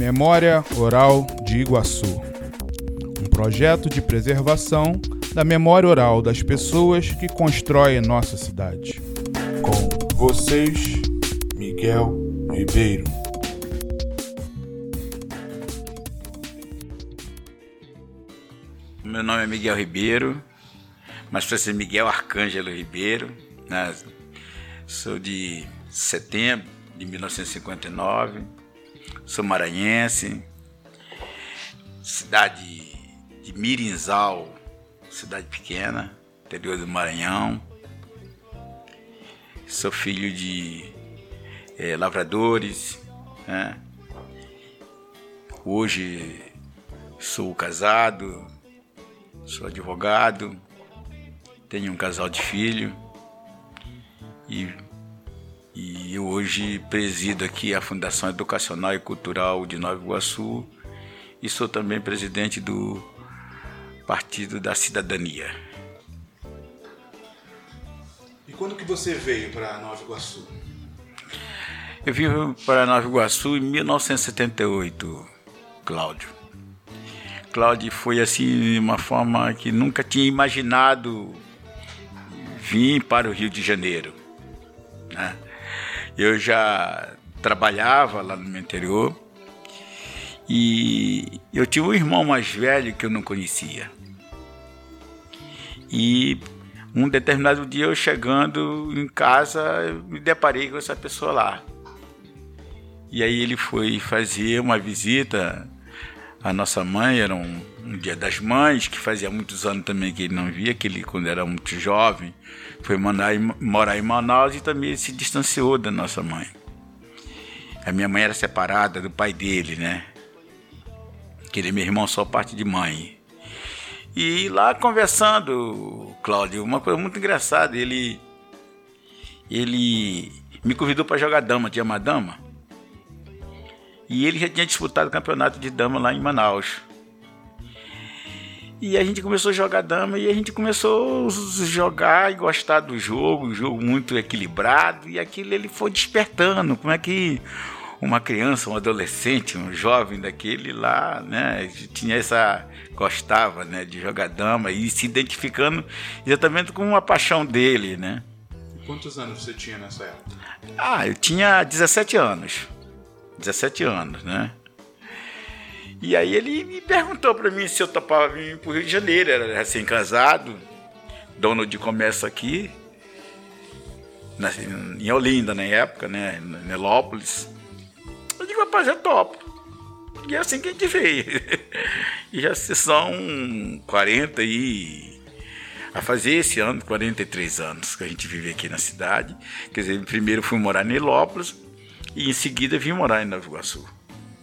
Memória Oral de Iguaçu um projeto de preservação da memória oral das pessoas que constroem nossa cidade. Com vocês, Miguel Ribeiro. Meu nome é Miguel Ribeiro, mas para ser Miguel Arcângelo Ribeiro. Né? Sou de setembro de 1959, sou maranhense, cidade de Mirinzal, cidade pequena, interior do Maranhão. Sou filho de é, lavradores, né? Hoje sou casado, sou advogado, tenho um casal de filho e, e hoje presido aqui a Fundação Educacional e Cultural de Nova Iguaçu e sou também presidente do Partido da Cidadania. E quando que você veio para Nova Iguaçu? Eu vim para Nova Iguaçu em 1978, Cláudio. Cláudio foi assim de uma forma que nunca tinha imaginado vir para o Rio de Janeiro. Né? Eu já trabalhava lá no interior e eu tinha um irmão mais velho que eu não conhecia. E um determinado dia eu chegando em casa, eu me deparei com essa pessoa lá. E aí ele foi fazer uma visita a nossa mãe, era um, um, dia das mães, que fazia muitos anos também que ele não via, que ele, quando era muito jovem, foi mandar, morar em Manaus e também se distanciou da nossa mãe. A minha mãe era separada do pai dele, né? Que ele é meu irmão só parte de mãe. E lá conversando, Cláudio, uma coisa muito engraçada, ele ele me convidou para jogar dama, tinha uma dama. E ele já tinha disputado o campeonato de dama lá em Manaus. E a gente começou a jogar dama e a gente começou a jogar e gostar do jogo, um jogo muito equilibrado, e aquilo ele foi despertando. Como é que uma criança, um adolescente, um jovem daquele lá, né, tinha essa gostava, né, de jogar dama e se identificando exatamente com uma paixão dele, né? Quantos anos você tinha nessa época? Ah, eu tinha 17 anos. 17 anos, né? E aí ele me perguntou para mim se eu topava vir para Rio de Janeiro, era recém-casado, dono de comércio aqui, na, em Olinda na época, né, em Nelópolis. Eu digo, rapaz, eu topo. E é assim que a gente veio. e já são 40 e. A fazer esse ano, 43 anos que a gente vive aqui na cidade. Quer dizer, primeiro fui morar em Nelópolis, e em seguida vim morar em Nova Iguaçu.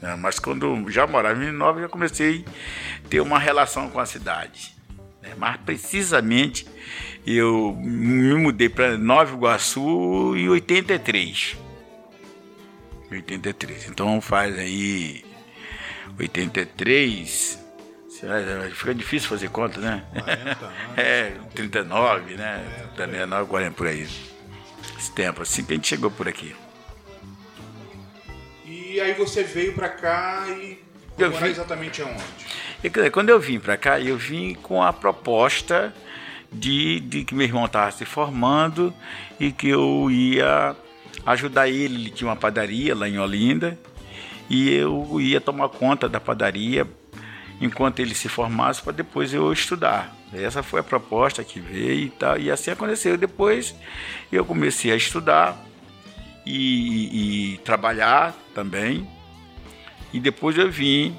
Né? Mas quando já morava em Nova, já comecei a ter uma relação com a cidade. Né? Mas precisamente eu me mudei para Nova Iguaçu em 83. 83. Então faz aí 83. Fica difícil fazer conta, né? 40 anos. é, 39, né? 39, 40 por aí. Esse tempo, assim que a gente chegou por aqui. E aí você veio para cá e eu morar vim... exatamente aonde? Quando eu vim para cá, eu vim com a proposta de, de que meu irmão estava se formando e que eu ia ajudar ele. Ele tinha uma padaria lá em Olinda e eu ia tomar conta da padaria enquanto ele se formasse para depois eu estudar. Essa foi a proposta que veio e tal, e assim aconteceu. Depois eu comecei a estudar e, e trabalhar também. E depois eu vim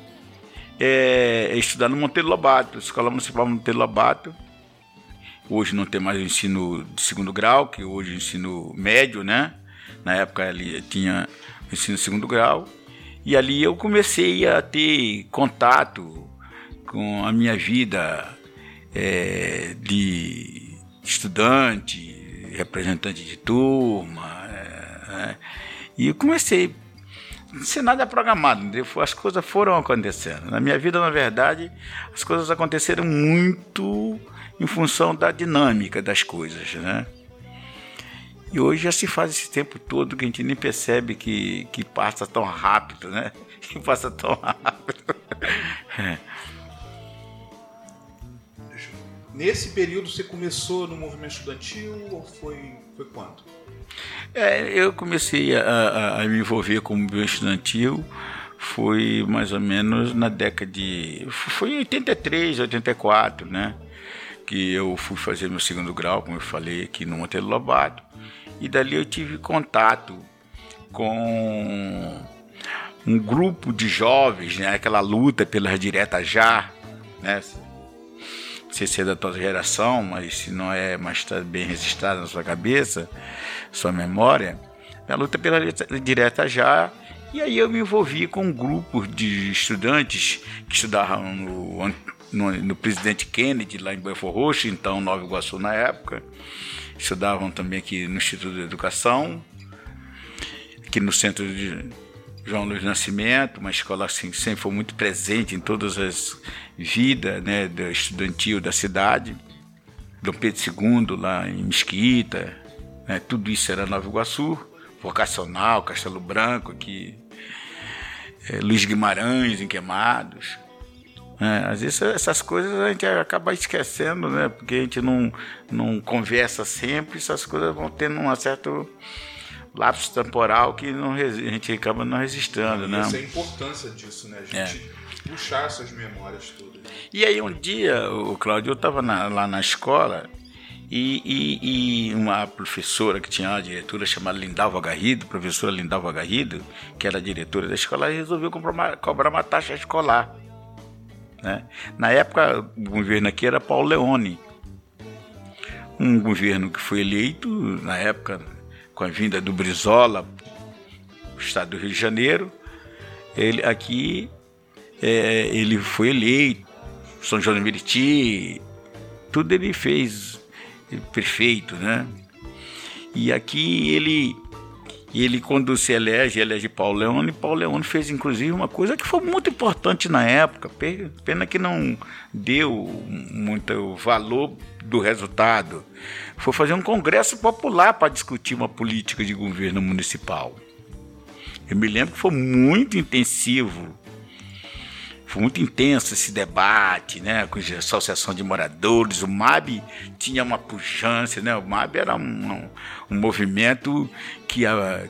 é, estudar no Monteiro Lobato, Escola Municipal Monteiro Lobato. Hoje não tem mais o ensino de segundo grau, que hoje é ensino médio, né? Na época ali tinha o ensino de segundo grau. E ali eu comecei a ter contato com a minha vida é, de estudante, representante de turma, né? E eu comecei. Sei nada programado, as coisas foram acontecendo. Na minha vida, na verdade, as coisas aconteceram muito em função da dinâmica das coisas, né? E hoje já se faz esse tempo todo que a gente nem percebe que, que passa tão rápido, né? Que passa tão rápido. É. Nesse período você começou no movimento estudantil ou foi, foi quando? É, eu comecei a, a, a, me envolver com o movimento estudantil foi mais ou menos na década de. Foi em 83, 84, né? Que eu fui fazer meu segundo grau, como eu falei, aqui no Monteiro Lobato. E dali eu tive contato com um grupo de jovens, né? Aquela luta pelas diretas já, né? Sei se é da tua geração, mas se não é, mas está bem registrado na sua cabeça, sua memória. A luta pela direta já e aí eu me envolvi com um grupo de estudantes que estudavam no, no, no Presidente Kennedy, lá em Belfort Roxo, então Nova Iguaçu na época. Estudavam também aqui no Instituto de Educação, aqui no centro de João Luiz Nascimento, uma escola assim, que sempre foi muito presente em todas as vidas né, do estudantil da cidade. Dom Pedro II, lá em Mesquita, né, tudo isso era Nova Iguaçu vocacional, Castelo Branco, aqui, é, Luiz Guimarães em Queimados. É, às vezes essas coisas a gente acaba esquecendo, né? Porque a gente não, não conversa sempre, essas coisas vão tendo um certo lapso temporal que não, a gente acaba não registrando, né? Essa é a importância disso, né? A gente é. puxar essas memórias todas. E aí um dia, o Cláudio, eu estava lá na escola e, e, e, uma professora que tinha uma diretora chamada Lindalva Garrido, professora Lindalva Garrido, que era diretora da escola, resolveu uma, cobrar uma taxa escolar. Né? Na época, o governo aqui era Paulo Leone, um governo que foi eleito, na época, com a vinda do Brizola, estado do Rio de Janeiro. Ele aqui é, ele foi eleito, São João de Meriti, tudo ele fez prefeito, né? E aqui ele ele quando se elege, elege Paulo Leone, Paulo Leone fez inclusive uma coisa que foi muito importante na época, pena que não deu muito valor do resultado. Foi fazer um congresso popular para discutir uma política de governo municipal. Eu me lembro que foi muito intensivo foi muito intenso esse debate, né, com a associação de moradores. O MAB tinha uma pujança, né? O MAB era um, um, um movimento que,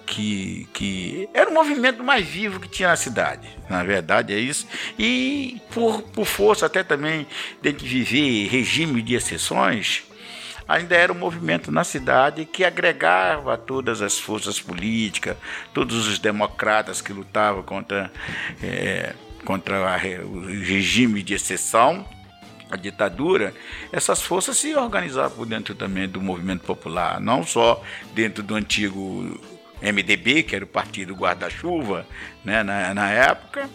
que, que era o movimento mais vivo que tinha na cidade. Na verdade é isso. E por, por força até também de viver regime de exceções, ainda era um movimento na cidade que agregava todas as forças políticas, todos os democratas que lutavam contra é, contra a, o regime de exceção, a ditadura, essas forças se organizaram por dentro também do movimento popular, não só dentro do antigo MDB, que era o partido guarda-chuva né, na, na época,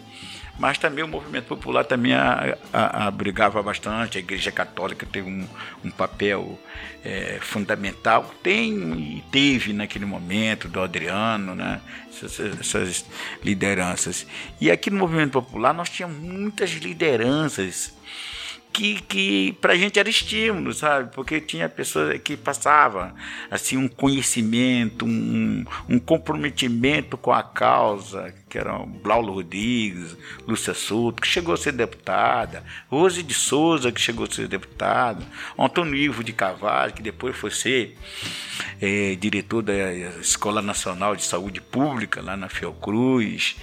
mas também o movimento popular também a, a, abrigava bastante, a Igreja Católica teve um, um papel é, fundamental, tem e teve naquele momento, do Adriano, né, essas, essas lideranças. E aqui no movimento popular nós tínhamos muitas lideranças que, que para a gente era estímulo, sabe? Porque tinha pessoas que passavam assim um conhecimento, um, um comprometimento com a causa, que eram Blaulo Rodrigues, Lúcia Souto, que chegou a ser deputada, Rose de Souza, que chegou a ser deputada, Antônio Ivo de Carvalho, que depois foi ser é, diretor da Escola Nacional de Saúde Pública, lá na Fiocruz,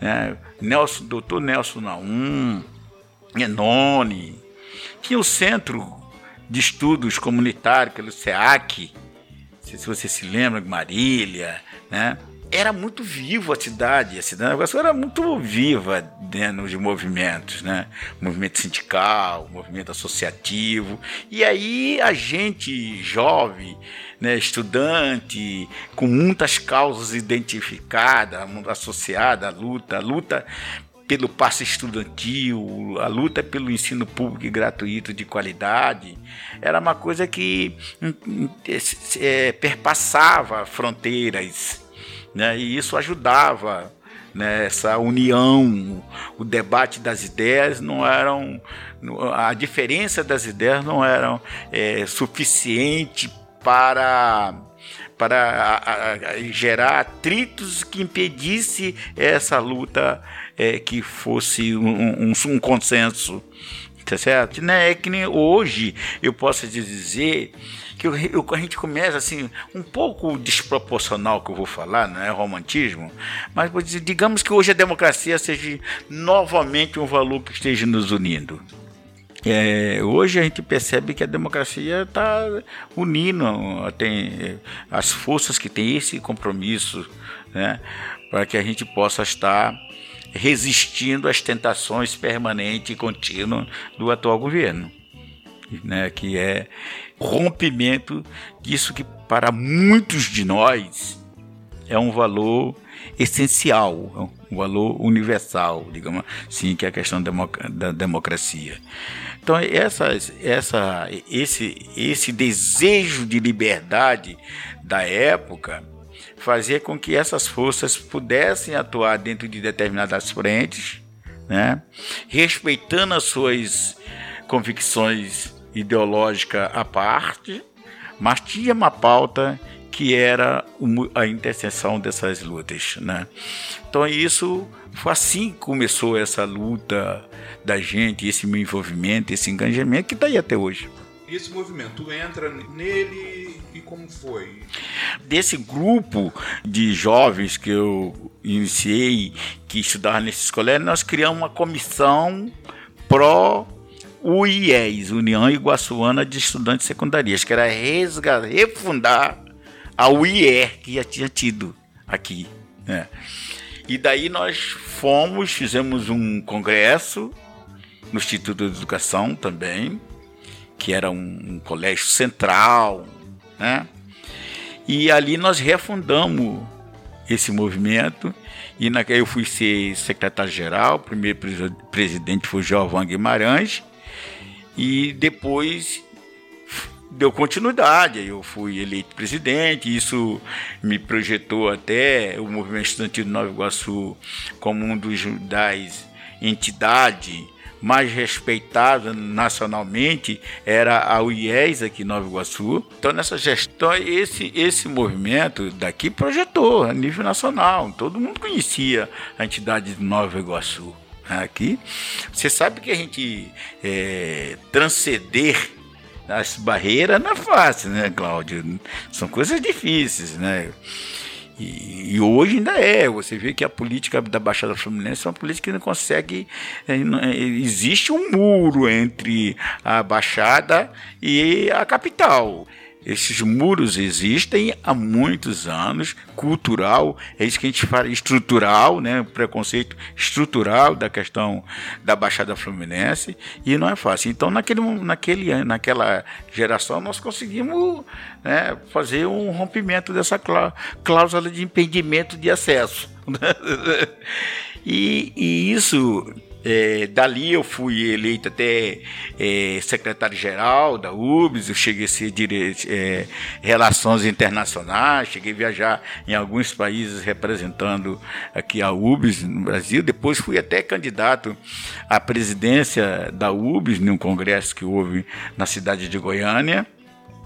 né? Nelson, doutor Nelson Naum, Enone, tinha o Centro de Estudos Comunitários, pelo SEAC, não sei se você se lembra, Marília, né? Era muito vivo a cidade, a cidade era muito viva dentro de movimentos, né? Movimento sindical, movimento associativo. E aí a gente jovem, né, estudante, com muitas causas identificadas, associada à luta, a luta pelo passe estudantil, a luta pelo ensino público e gratuito de qualidade, era uma coisa que é, perpassava fronteiras, né? e isso ajudava nessa né, união, o debate das ideias não eram, a diferença das ideias não eram é, suficiente para para a, a, gerar atritos que impedisse essa luta é, que fosse um, um, um consenso tá certo? Né? É que nem hoje eu posso dizer que eu, eu, a gente começa assim, um pouco desproporcional que eu vou falar, não é romantismo, mas digamos que hoje a democracia seja novamente um valor que esteja nos unindo. É, hoje a gente percebe que a democracia está unindo tem, as forças que têm esse compromisso né, para que a gente possa estar resistindo às tentações permanentes e contínuas do atual governo, né, que é rompimento disso que para muitos de nós é um valor essencial, um valor universal, digamos assim, que é a questão da democracia. Então essa, essa, esse, esse desejo de liberdade da época fazia com que essas forças pudessem atuar dentro de determinadas frentes, né? respeitando as suas convicções ideológicas à parte, mas tinha uma pauta que era a interseção dessas lutas. Né? Então isso foi assim que começou essa luta da gente, esse envolvimento, esse engajamento que está aí até hoje. Esse movimento entra nele e como foi? Desse grupo de jovens que eu iniciei, que estudavam nesses colégios, nós criamos uma comissão pró UIES, União Iguaçuana de Estudantes Secundaristas, que era resgatar, refundar a UIE que já tinha tido aqui. Né? E daí nós fomos, fizemos um congresso no Instituto de Educação também, que era um, um colégio central, né? E ali nós refundamos esse movimento. E na, eu fui ser secretário-geral, o primeiro presidente foi Giovanni Guimarães. E depois deu continuidade, eu fui eleito presidente, isso me projetou até o movimento estudantil de Nova Iguaçu como um dos das entidades mais respeitada nacionalmente era a UIES aqui em Nova Iguaçu. Então, nessa gestão, esse, esse movimento daqui projetou a nível nacional. Todo mundo conhecia a entidade de Nova Iguaçu. Aqui, você sabe que a gente é, transcender as barreiras não é fácil, né, Cláudio? São coisas difíceis, né? E, e, hoje ainda é. Você vê que a política da Baixada Fluminense é uma política que não consegue. É, é, existe um muro entre a Baixada e a capital. Esses muros existem há muitos anos, cultural, é isso que a gente fala, estrutural, né? preconceito estrutural da questão da Baixada Fluminense, e não é fácil. Então, naquele, naquele, naquela geração, nós conseguimos né, fazer um rompimento dessa cláusula de impedimento de acesso. e, e isso é, dali eu fui eleito até é, secretário-geral da UBS, eu cheguei a ser direito, é, Relações Internacionais, cheguei a viajar em alguns países representando aqui a UBS no Brasil. Depois fui até candidato à presidência da UBS, num congresso que houve na cidade de Goiânia.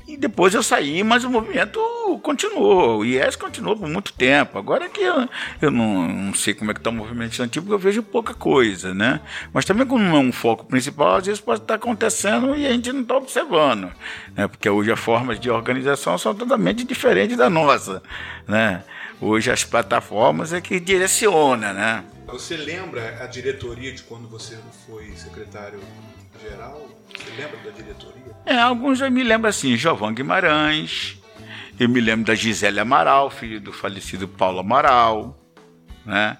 E depois eu saí, mas o movimento continuou. O IES continuou por muito tempo. Agora que eu, eu não, não sei como é que está o movimento estudantil, porque eu vejo pouca coisa, né? Mas também como não é um foco principal, às vezes pode estar acontecendo e a gente não está observando. Né? Porque hoje as formas de organização são totalmente diferentes da nossa, né? Hoje as plataformas é que direciona, né? Você lembra a diretoria de quando você foi secretário geral? Você lembra da diretoria? É, alguns eu me lembro assim, Giovanni Guimarães, eu me lembro da Gisele Amaral, filho do falecido Paulo Amaral, né?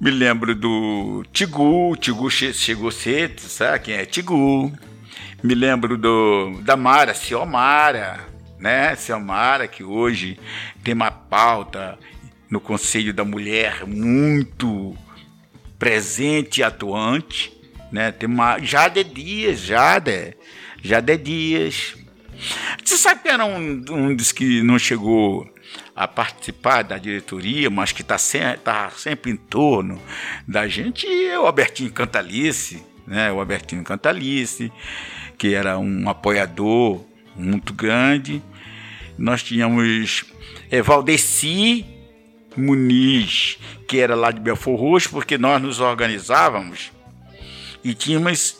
Me lembro do Tigu, Tigu chegou cedo, sabe quem é Tigu? Me lembro do, da Mara, Ciomara, né? Ciomara, que hoje tem uma pauta no Conselho da Mulher muito presente e atuante, né? Tem uma Jade Dias, Jade, Jade Dias. Você sabe que era um, um dos que não chegou a participar da diretoria, mas que está sempre, tá sempre em torno da gente, é o Albertinho Cantalice, né? O Albertinho Cantalice, que era um apoiador muito grande. nós tínhamos é, Valdeci Muniz, que era lá de Belfor Roxo, porque nós nos organizávamos e tínhamos,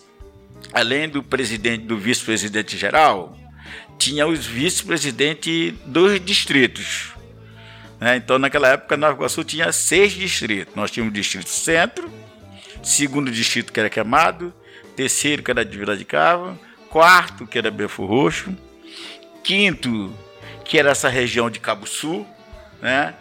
além do presidente, do vice-presidente geral, tinha os vice-presidentes dos distritos. Né? Então, naquela época, Nova Iguaçu tinha seis distritos. Nós tínhamos o distrito centro, segundo distrito, que era Queimado, terceiro, que era de Vila de Cava, quarto, que era Belfor Roxo, quinto, que era essa região de Cabo Sul, né?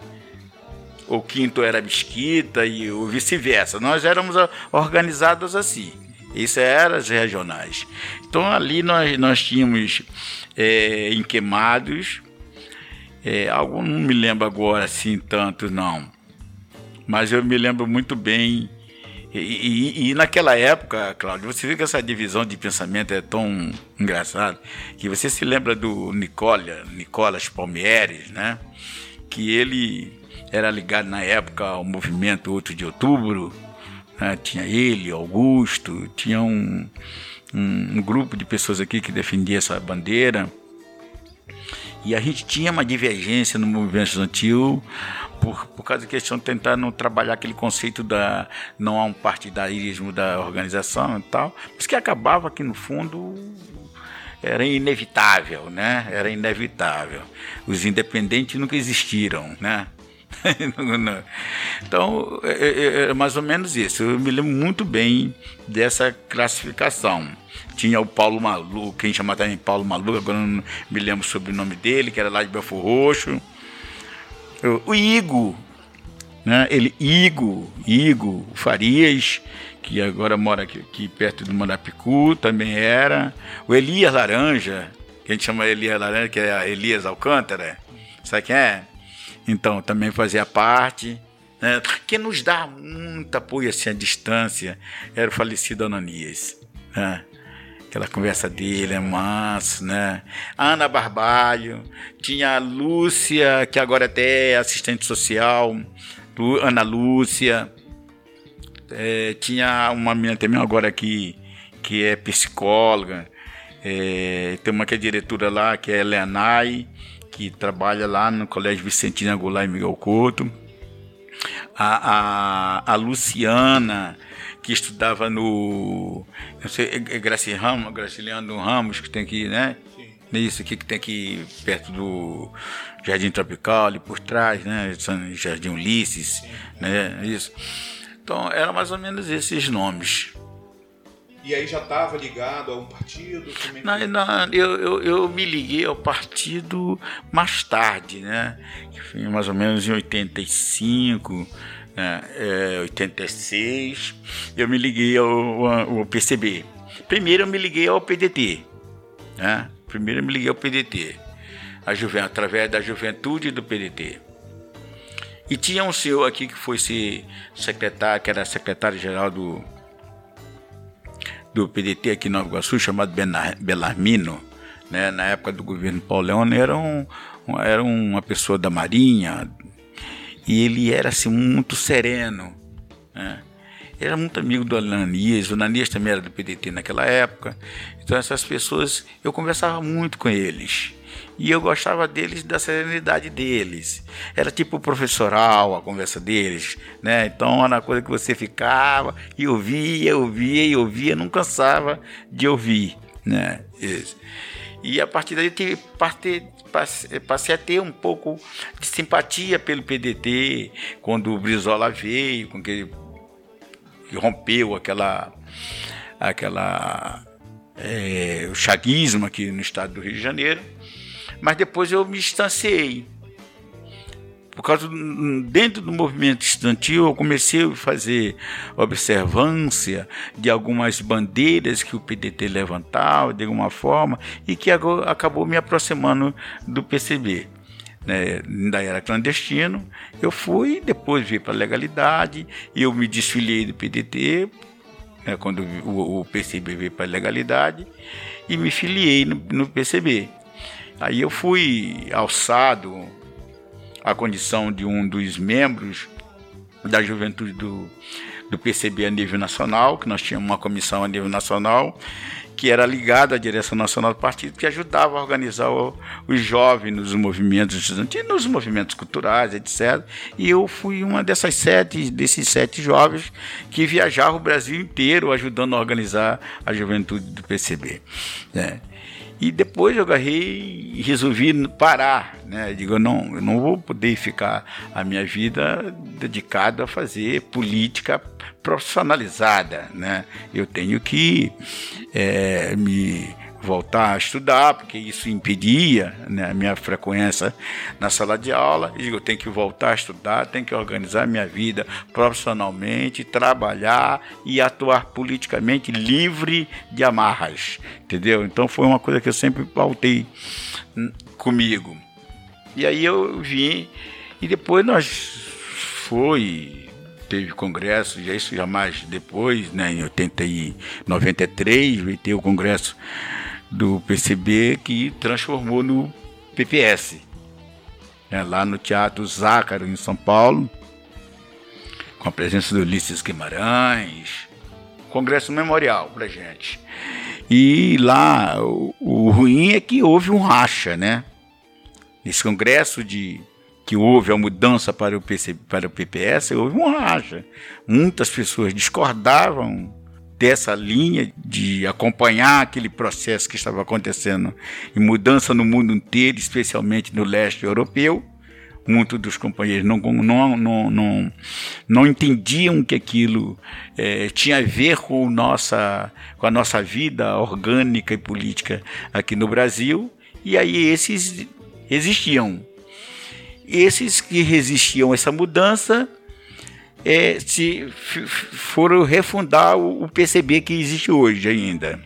O quinto era Mesquita e o vice-versa. Nós éramos organizados assim. Isso eram as regionais. Então ali nós, nós tínhamos é, em Queimados, é, algum não me lembro agora assim tanto não, mas eu me lembro muito bem. E, e, e, naquela época, Cláudio, você vê que essa divisão de pensamento é tão engraçada que você se lembra do Nicola, Nicolas Palmieres, né? Que ele era ligado na época ao movimento 8 de outubro, né? tinha ele, Augusto, tinha um, um, um, grupo de pessoas aqui que defendia essa bandeira. E a gente tinha uma divergência no movimento estudantil por, por causa da questão de tentar não trabalhar aquele conceito da não há um partidarismo da organização e tal, mas que acabava que no fundo era inevitável, né? Era inevitável. Os independentes nunca existiram, né? então, é, é, é, mais ou menos isso. Eu me lembro muito bem dessa classificação. Tinha o Paulo Malu, quem chama também Paulo Malu, agora não me lembro sobre o nome dele, que era lá de Belfor Roxo. O Igo, né? Ele, Igo, Igo Farias, que agora mora aqui, aqui perto do Marapicu, também era. O Elias Laranja, que a gente chama Elias Laranja, que é Elias Alcântara. Sabe quem é? Então, também fazia parte. Né? Quem nos dá muito apoio assim à distância era o falecido Ananias. Né? Aquela conversa dele é massa, né? Ana Barbalho, tinha a Lúcia, que agora até é assistente social, Ana Lúcia. É, tinha uma menina também agora aqui, que é psicóloga. É, tem uma que é diretora lá, que é Leanai que trabalha lá no Colégio Vicentina Goulart e Miguel Couto. A, a, a Luciana, que estudava no. Não sei, é, é Graci Ramos, Graciliano Ramos, que tem aqui, né? Sim. Isso aqui que tem aqui perto do Jardim Tropical, ali por trás, né? Jardim Ulisses, Sim. né? Isso. Então, eram mais ou menos esses nomes. E aí já estava ligado a um partido? É não, não, eu, eu, eu, me liguei ao partido mais tarde, né? Mais ou menos em 85, né? é, 86, eu me liguei ao, ao, PCB. Primeiro eu me liguei ao PDT, né? Primeiro eu me liguei ao PDT, a juven, através da juventude do PDT. E tinha um senhor aqui que foi secretário, que era secretário-geral do do PDT aqui em Nova Iguaçu, chamado Belarmino, né, na época do governo Paulo Leone, era, um, era uma pessoa da Marinha e ele era assim, muito sereno. Né? Era muito amigo do Ananias, o Ananias também era do PDT naquela época. Então, essas pessoas, eu conversava muito com eles. E eu gostava deles, da serenidade deles. Era tipo professoral a conversa deles, né? Então era uma coisa que você ficava e ouvia, ouvia e ouvia, não cansava de ouvir, né? Isso. E a partir daí eu parte, passei a ter um pouco de simpatia pelo PDT quando o Brizola veio, com que ele rompeu aquela aquela é, o chaguismo aqui no estado do Rio de Janeiro mas depois eu me distanciei. Por causa dentro do movimento estudantil, eu comecei a fazer observância de algumas bandeiras que o PDT levantava de alguma forma e que acabou me aproximando do PCB. Né, ainda era clandestino, eu fui, depois vi para a legalidade, eu me desfiliei do PDT, né, quando o, o PCB veio para a legalidade, e me filiei no, no PCB. Aí eu fui alçado à condição de um dos membros da juventude do, do PCB a nível nacional, que nós tínhamos uma comissão a nível nacional, que era ligada à direção nacional do partido, que ajudava a organizar os jovens nos movimentos estudantis, nos movimentos culturais, etc. E eu fui uma dessas sete, desses sete jovens que viajava o Brasil inteiro ajudando a organizar a juventude do PCB. Né? E depois eu agarrei resolvi parar, né? Digo, não, eu não vou poder ficar a minha vida dedicada a fazer política profissionalizada, né? Eu tenho que é, me voltar a estudar, porque isso impedia né, a minha frequência na sala de aula. E eu tenho que voltar a estudar, tenho que organizar minha vida profissionalmente, trabalhar e atuar politicamente livre de amarras, entendeu? Então foi uma coisa que eu sempre pautei comigo. E aí eu vim e depois nós foi teve congresso, já isso já mais depois, né, em 80 e 93, veio ter o congresso do PCB que transformou no PPS, né, lá no Teatro Zácaro, em São Paulo, com a presença do Ulisses Guimarães, congresso memorial para gente. E lá o, o, ruim é que houve um racha, né? Nesse congresso de que houve a mudança para o, PC, para o PPS, houve um racha. Muitas pessoas discordavam dessa linha de acompanhar aquele processo que estava acontecendo em mudança no mundo inteiro, especialmente no leste europeu. Muitos dos companheiros não, não, não, não, não entendiam que aquilo é, tinha a ver com, nossa, com a nossa vida orgânica e política aqui no Brasil, e aí esses existiam. Esses que resistiam a essa mudança é, se foram refundar o, PCB que existe hoje ainda.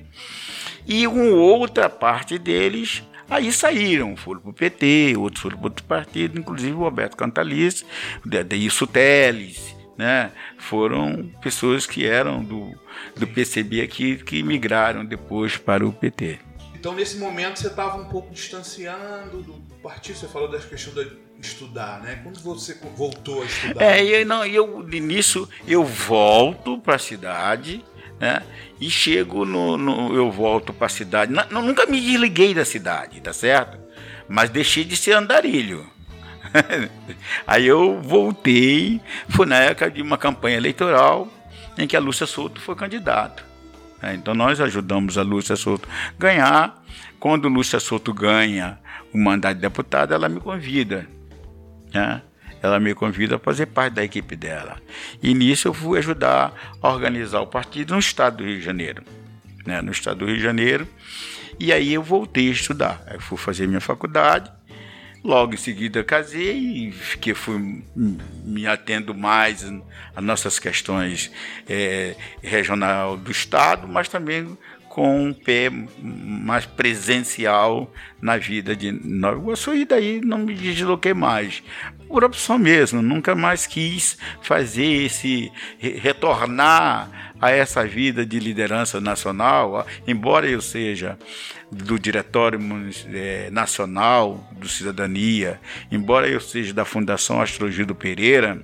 E uma outra parte deles aí saíram, foram para o PT, outros foram para outro partido, inclusive o Roberto Cantalice, Deilson Teles, né? foram pessoas que eram do, do PCB aqui que migraram depois para o PT. Então, nesse momento, você estava um pouco distanciando do partido, você falou das questões de estudar, né? Quando você voltou a estudar? É, e não, eu, nisso, eu volto para a cidade, né? E chego no, no eu volto para a cidade. Não, nunca me desliguei da cidade, tá certo? Mas deixei de ser andarilho. Aí eu voltei, foi na época de uma campanha eleitoral em que a Lúcia Souto foi candidato. É, então nós ajudamos a Lúcia Souto ganhar. Quando Lúcia Souto ganha o mandato de deputada, ela me convida. Né? Ela me convida a fazer parte da equipe dela. E nisso eu fui ajudar a organizar o partido no estado do Rio de Janeiro. Né? No estado do Rio de Janeiro. E aí eu voltei a estudar. Eu fui fazer minha faculdade Logo em seguida casei, que fui me atendo mais às nossas questões é, regional do Estado, mas também com um pé mais presencial na vida de Nova Iguaçu e daí não me desloquei mais. Por opção mesmo, nunca mais quis fazer esse retornar a essa vida de liderança nacional, embora eu seja do Diretório é, Nacional do Cidadania, embora eu seja da Fundação Astrogildo Pereira,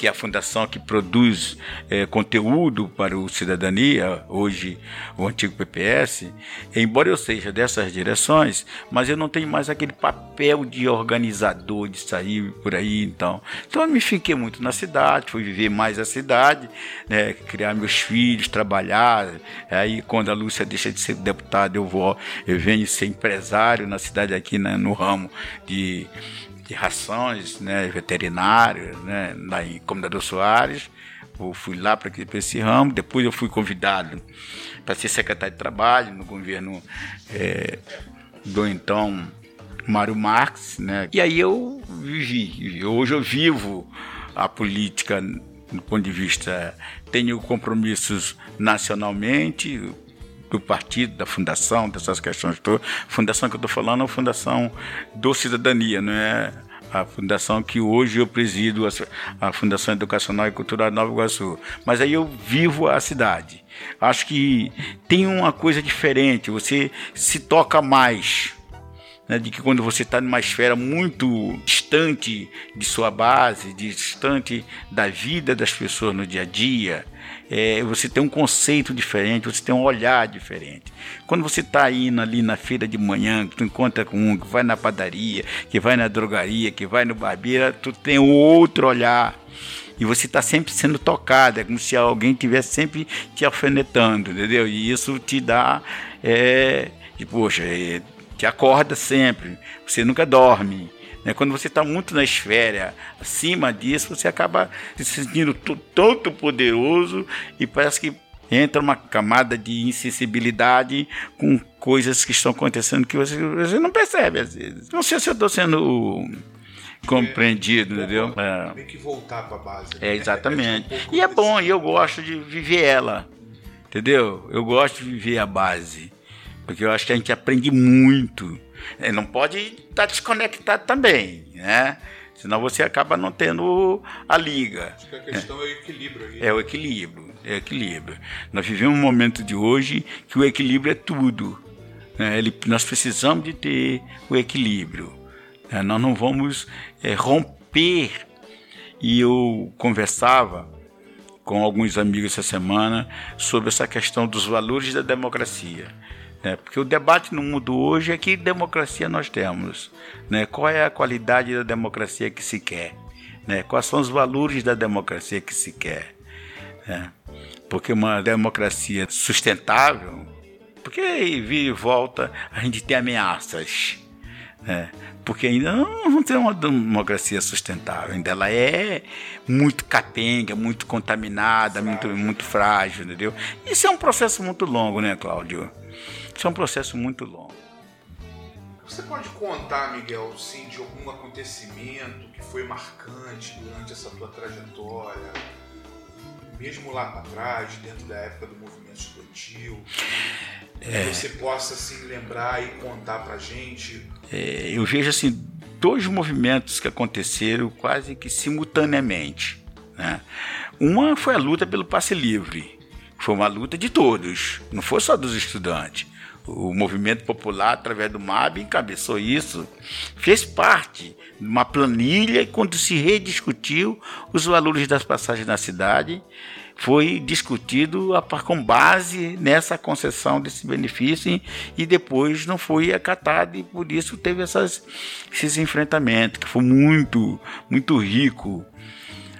que é a fundação que produz é, conteúdo para o Cidadania, hoje o antigo PPS, embora eu seja dessas direções, mas eu não tenho mais aquele papel de organizador, de sair por aí, então. Então eu me fiquei muito na cidade, fui viver mais a cidade, né, criar meus filhos, trabalhar, aí quando a Lúcia deixa de ser deputada, eu vou, eu venho ser empresário na cidade aqui, né, no ramo de de rações né, veterinárias, né, em Comendador Soares. Eu fui lá para esse ramo. Depois eu fui convidado para ser secretário de trabalho no governo é, do então Mário Marques. Né? E aí eu vivi. Hoje eu vivo a política do ponto de vista. Tenho compromissos nacionalmente, do partido, da fundação, dessas questões todas. Fundação que eu estou falando é a Fundação do Cidadania, não é a fundação que hoje eu presido, a Fundação Educacional e Cultural de Nova Iguaçu. Mas aí eu vivo a cidade. Acho que tem uma coisa diferente, você se toca mais né, de que quando você está numa esfera muito distante de sua base, distante da vida das pessoas no dia a dia, é, você tem um conceito diferente, você tem um olhar diferente. Quando você está indo ali na feira de manhã, que tu encontra com um que vai na padaria, que vai na drogaria, que vai no barbeiro, tu tem outro olhar. E você está sempre sendo tocado, é como se alguém estivesse sempre te alfinetando, entendeu? E isso te dá, é, e, poxa, é, te acorda sempre, você nunca dorme. Né? Quando você está muito na esfera acima disso, você acaba se sentindo tanto poderoso e parece que entra uma camada de insensibilidade com coisas que estão acontecendo que você, você não percebe às vezes. Não sei se eu estou sendo compreendido, é, entendeu? É. Tem que voltar para a base. Né? É, exatamente. É, um e é bom, e eu gosto de viver ela, entendeu? Eu gosto de viver a base, porque eu acho que a gente aprende muito ele não pode estar tá desconectado também, né? Senão você acaba não tendo a liga. Acho que a questão é, é o equilíbrio. Aí. É o equilíbrio, é o equilíbrio. Nós vivemos um momento de hoje que o equilíbrio é tudo. Né? Ele, nós precisamos de ter o equilíbrio. Né? Nós não vamos é, romper. E eu conversava com alguns amigos essa semana sobre essa questão dos valores da democracia. Né? Porque o debate no mundo hoje é que democracia nós temos. Né? Qual é a qualidade da democracia que se quer? Né? Quais são os valores da democracia que se quer? Né? Porque uma democracia sustentável, porque vira e volta a gente tem ameaças. Né? Porque ainda não, não tem uma democracia sustentável, ainda ela é muito capenga, muito contaminada, muito, muito frágil, entendeu? Isso é um processo muito longo, né, Cláudio? Isso é um processo muito longo. Você pode contar, Miguel, sim, de algum acontecimento que foi marcante durante essa tua trajetória, mesmo lá para trás, dentro da época do movimento estudantil, é, que você possa assim lembrar e contar para gente? É, eu vejo assim dois movimentos que aconteceram quase que simultaneamente. Né? Uma foi a luta pelo passe livre. Foi uma luta de todos, não foi só dos estudantes o movimento popular, através do MAB, encabeçou isso, fez parte de uma planilha quando se rediscutiu os valores das passagens na cidade, foi discutido com base nessa concessão desse benefício e depois não foi acatado e por isso teve essas, esses enfrentamentos, que foi muito, muito rico,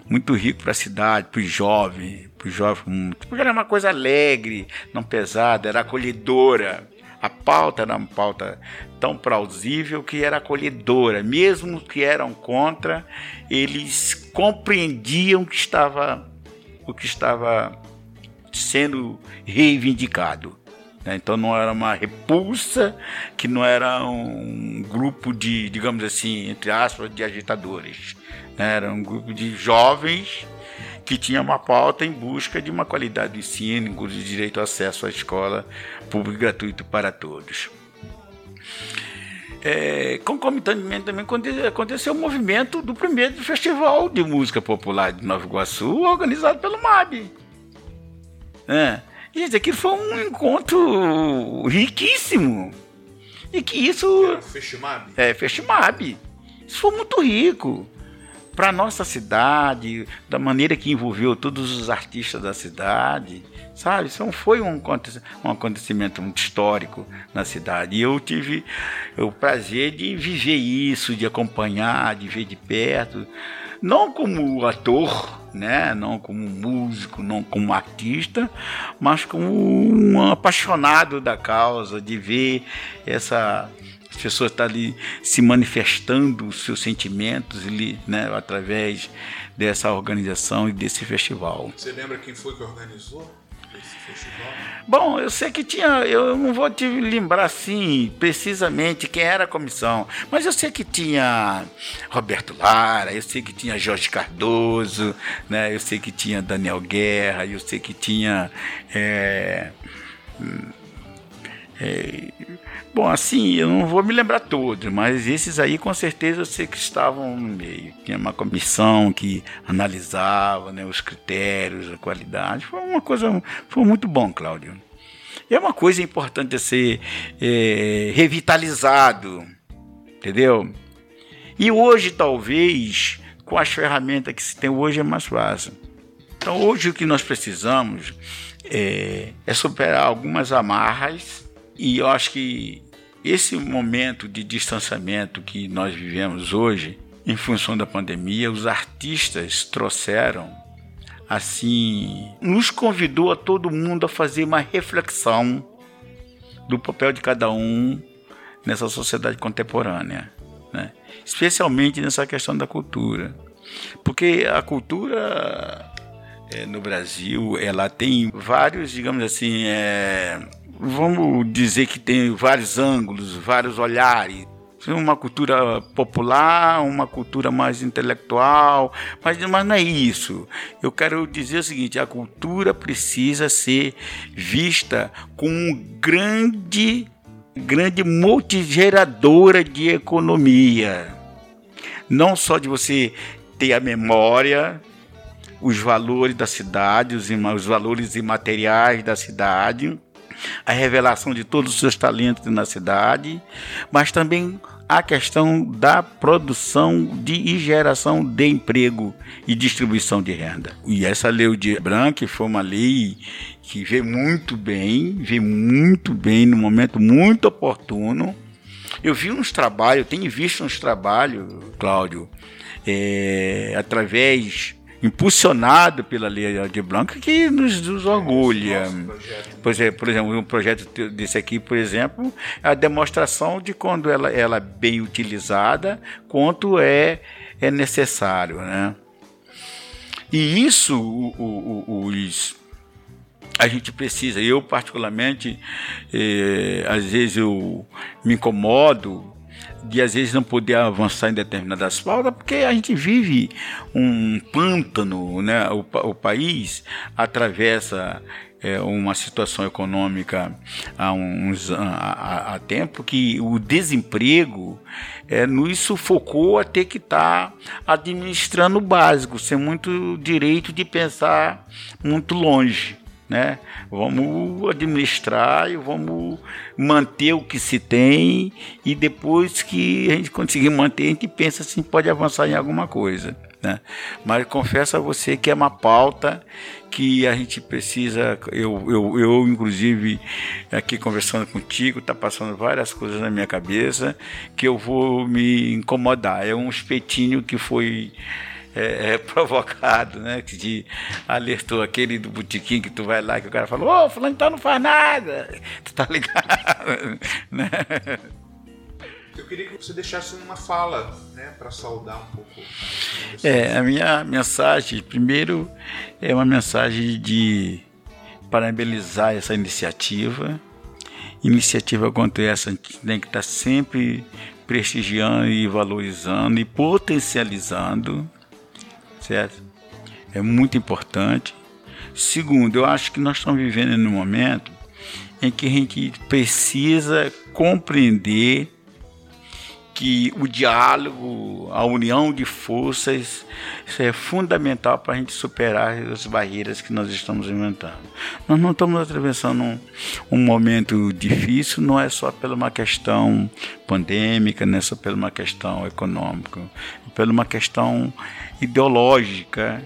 muito rico para a cidade, para os jovens, para os jovens, porque era uma coisa alegre, não pesada, era acolhedora. A pauta era uma pauta tão plausível que era acolhedora, mesmo que eram contra, eles compreendiam que estava o que estava sendo reivindicado. Né? Então não era uma repulsa, que não era um grupo de, digamos assim, entre aspas, de agitadores. Né? Era um grupo de jovens que tinha uma pauta em busca de uma qualidade de ensino, de direito ao acesso à escola pública gratuito para todos. É, concomitantemente também aconteceu o movimento do primeiro festival de música popular de Nova Iguaçu, organizado pelo MAB. É. Gente, aquilo foi um encontro riquíssimo. E que isso. É, Festival. É, Festival. Isso foi muito rico para nossa cidade, da maneira que envolveu todos os artistas da cidade, sabe? Isso foi um, um acontecimento muito histórico na cidade. E eu tive o prazer de viver isso, de acompanhar, de ver de perto, não como ator, né? não como músico, não como artista, mas como um apaixonado da causa, de ver essa as pessoas estão tá ali se manifestando os seus sentimentos ali, né, através dessa organização e desse festival. Você lembra quem foi que organizou? esse festival? Bom, eu sei que tinha, eu não vou te lembrar assim precisamente quem era a comissão, mas eu sei que tinha Roberto Lara, eu sei que tinha Jorge Cardoso, né? Eu sei que tinha Daniel Guerra, eu sei que tinha é, é, Bom, assim, eu não vou me lembrar todos, mas esses aí com certeza eu sei que estavam no meio. Tinha uma comissão que analisava né, os critérios, a qualidade. Foi uma coisa, foi muito bom, Cláudio. É uma coisa importante ser é, revitalizado, entendeu? E hoje, talvez, com as ferramentas que se tem hoje, é mais fácil. Então, hoje o que nós precisamos é, é superar algumas amarras, e eu acho que esse momento de distanciamento que nós vivemos hoje, em função da pandemia, os artistas trouxeram, assim, nos convidou a todo mundo a fazer uma reflexão do papel de cada um nessa sociedade contemporânea, né? especialmente nessa questão da cultura. Porque a cultura é, no Brasil, ela tem vários, digamos assim, é, vamos dizer que tem vários ângulos, vários olhares. Uma cultura popular, uma cultura mais intelectual, mas, mas não é isso. Eu quero dizer o seguinte: a cultura precisa ser vista como um grande, grande multigeradora de economia. Não só de você ter a memória, os valores da cidade, os, os valores imateriais da cidade, a revelação de todos os seus talentos na cidade, mas também a questão da produção de, e geração de emprego e distribuição de renda. E essa lei de Branco foi uma lei que veio muito bem, veio muito bem no momento muito oportuno. Eu vi uns trabalhos, tenho visto uns trabalhos, Cláudio, é, através impulsionado pela Lei de Blanca que nos, nos orgulha. Pois é, por exemplo, um projeto desse aqui, por exemplo, é a demonstração de quando ela, ela é bem utilizada, quanto é, é necessário. Né? E isso, o, o, os, a gente precisa. Eu, particularmente, eh, às vezes eu me incomodo de às vezes não poder avançar em determinadas pautas, porque a gente vive um pântano, né? O, o país atravessa é, uma situação econômica há uns há, há tempo que o desemprego é, nos sufocou a ter que estar tá administrando o básico, sem muito direito de pensar muito longe né? Vamos administrar e vamos manter o que se tem e depois que a gente conseguir manter, a gente pensa se pode avançar em alguma coisa, né? Mas confesso a você que é uma pauta que a gente precisa, eu, eu, eu inclusive aqui conversando contigo, tá passando várias coisas na minha cabeça que eu vou me incomodar. É um espetinho que foi é, é, provocado, né? Que te alertou aquele do botiquim que tu vai lá que o cara falou, ô, oh, fulano então não faz nada. Tu tá ligado? né? Eu queria que você deixasse uma fala, né, para saudar um pouco. É, a minha mensagem, primeiro, é uma mensagem de parabenizar essa iniciativa. Iniciativa quanto essa, a gente tem que estar sempre prestigiando e valorizando e potencializando certo? É muito importante. Segundo, eu acho que nós estamos vivendo num momento em que a gente precisa compreender que o diálogo, a união de forças, isso é fundamental para a gente superar as barreiras que nós estamos inventando. Nós não estamos atravessando um, um momento difícil, não é só pela uma questão pandêmica, não é só pela uma questão econômica, é pela uma questão ideológica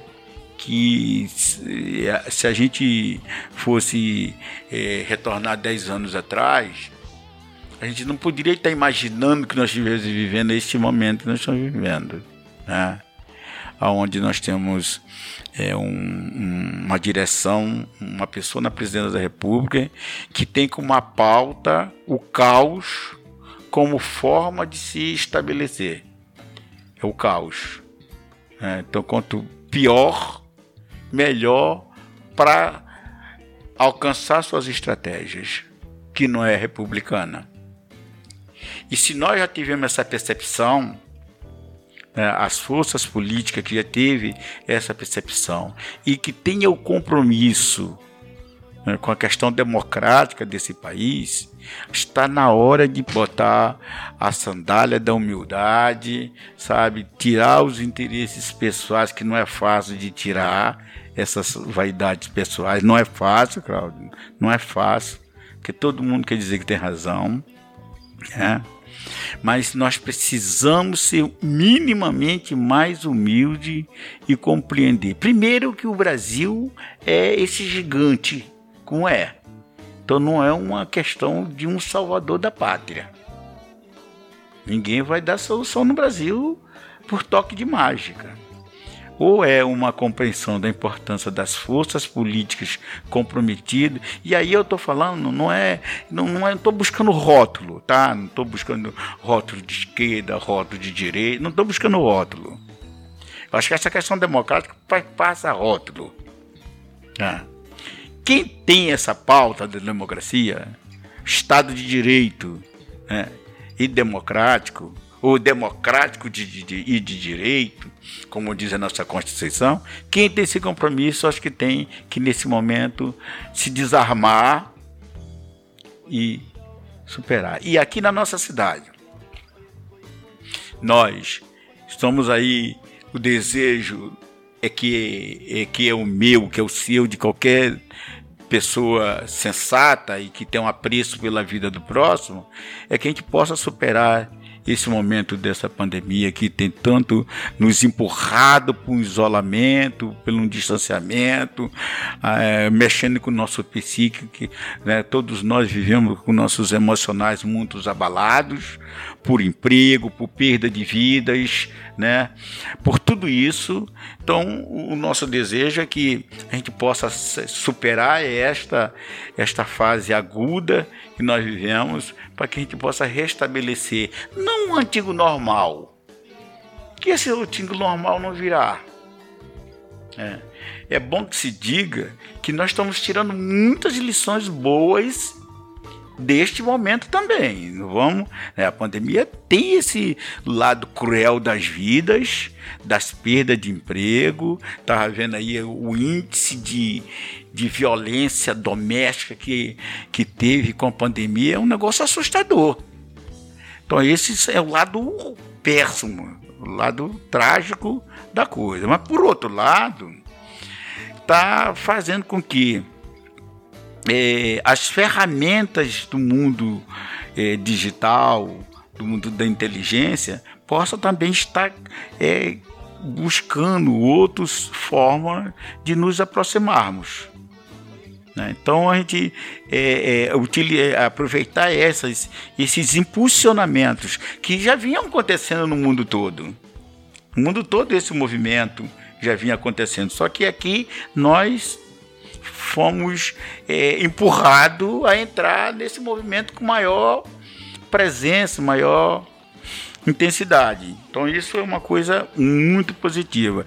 que se a gente fosse é, retornar 10 anos atrás, a gente não poderia estar imaginando que nós estivéssemos vivendo este momento que nós estamos vivendo, né? onde nós temos é, um, um, uma direção, uma pessoa na presidência da República que tem como uma pauta o caos como forma de se estabelecer. É o caos. É, então, quanto pior, melhor para alcançar suas estratégias, que não é republicana. E se nós já tivemos essa percepção, né, as forças políticas que já teve essa percepção e que tenha o compromisso né, com a questão democrática desse país, está na hora de botar a sandália da humildade, sabe? Tirar os interesses pessoais, que não é fácil de tirar, essas vaidades pessoais. Não é fácil, Claudio, não é fácil, porque todo mundo quer dizer que tem razão, né? Mas nós precisamos ser minimamente mais humilde e compreender. Primeiro que o Brasil é esse gigante, como é. Então não é uma questão de um salvador da pátria. Ninguém vai dar solução no Brasil por toque de mágica ou é uma compreensão da importância das forças políticas comprometidas. E aí eu estou falando, não é, não, não é, estou buscando rótulo, tá? Não estou buscando rótulo de esquerda, rótulo de direita, não estou buscando rótulo. Eu acho que essa questão democrática passa rótulo. Ah. Quem tem essa pauta da democracia, Estado de Direito né, e democrático, ou democrático de, de, e de direito, como diz a nossa Constituição, quem tem esse compromisso, acho que tem que, nesse momento, se desarmar e superar. E aqui na nossa cidade, nós estamos aí, o desejo é que é, que é o meu, que é o seu, de qualquer pessoa sensata e que tem um apreço pela vida do próximo, é que a gente possa superar esse momento dessa pandemia que tem tanto nos empurrado para um isolamento, pelo um distanciamento, é, mexendo com o nosso psíquico, que né, todos nós vivemos com nossos emocionais muito abalados por emprego, por perda de vidas, né? Por tudo isso, então o nosso desejo é que a gente possa superar esta esta fase aguda que nós vivemos para que a gente possa restabelecer não um antigo normal, que esse antigo normal não virá. É. é bom que se diga que nós estamos tirando muitas lições boas deste momento também. Vamos, né? A pandemia tem esse lado cruel das vidas, das perdas de emprego. Estava vendo aí o índice de, de violência doméstica que, que teve com a pandemia, é um negócio assustador. Então, esse é o lado péssimo, o lado trágico da coisa. Mas, por outro lado, está fazendo com que é, as ferramentas do mundo é, digital, do mundo da inteligência, possam também estar é, buscando outras formas de nos aproximarmos. Né? Então a gente é, é, é, aproveitar essas, esses impulsionamentos que já vinham acontecendo no mundo todo. No mundo todo esse movimento já vinha acontecendo. Só que aqui nós fomos é, empurrados a entrar nesse movimento com maior presença, maior intensidade. Então isso é uma coisa muito positiva.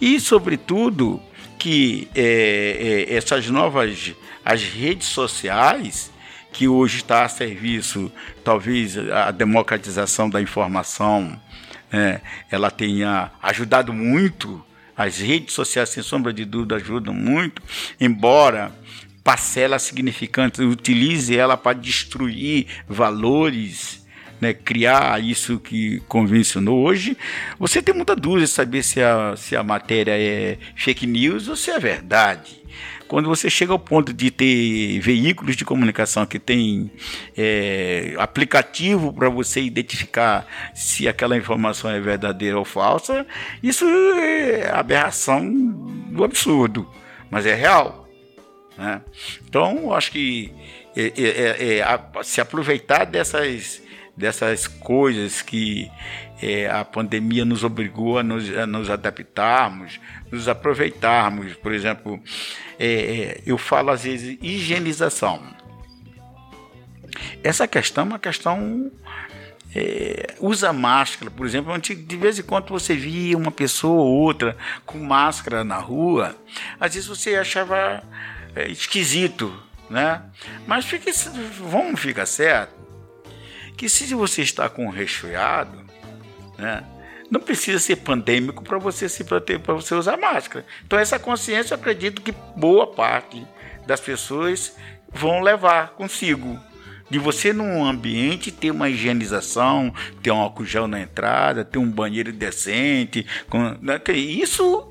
E, sobretudo, que é, é, essas novas as redes sociais, que hoje está a serviço, talvez, a democratização da informação, né, ela tenha ajudado muito as redes sociais, sem sombra de dúvida, ajudam muito, embora parcela significante utilize ela para destruir valores, né, criar isso que convencionou hoje, você tem muita dúvida de saber se a, se a matéria é fake news ou se é verdade. Quando você chega ao ponto de ter veículos de comunicação que tem é, aplicativo para você identificar se aquela informação é verdadeira ou falsa, isso é aberração do absurdo, mas é real. Né? Então, acho que é, é, é, é se aproveitar dessas, dessas coisas que é, a pandemia nos obrigou a nos, a nos adaptarmos, nos aproveitarmos. Por exemplo, é, é, eu falo às vezes higienização. Essa questão é uma questão. É, usa máscara, por exemplo, de vez em quando você via uma pessoa ou outra com máscara na rua, às vezes você achava é, esquisito, né? Mas fique, vamos ficar certo que se você está com um resfriado, né? Não precisa ser pandêmico para você se proteger, para você usar máscara. Então essa consciência eu acredito que boa parte das pessoas vão levar consigo. De você num ambiente ter uma higienização, ter um álcool gel na entrada, ter um banheiro decente, com, né? isso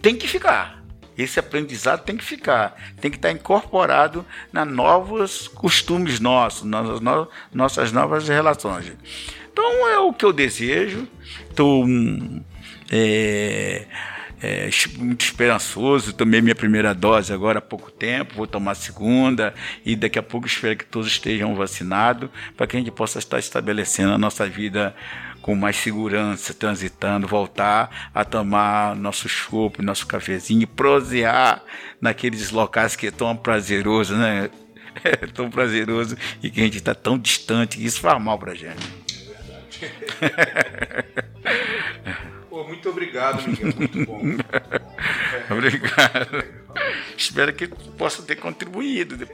tem que ficar. Esse aprendizado tem que ficar, tem que estar incorporado na novos costumes nossos, nas no, nossas novas relações. Então é o que eu desejo. Estou é, é, muito esperançoso. Tomei minha primeira dose agora há pouco tempo, vou tomar a segunda e daqui a pouco espero que todos estejam vacinados para que a gente possa estar estabelecendo a nossa vida com mais segurança, transitando, voltar a tomar nosso chopp, nosso cafezinho, prosear naqueles locais que é tão prazeroso, né? É tão prazeroso e que a gente está tão distante isso faz mal para gente. Pô, muito obrigado, Miguel. Muito bom. obrigado. Espero que possa ter contribuído.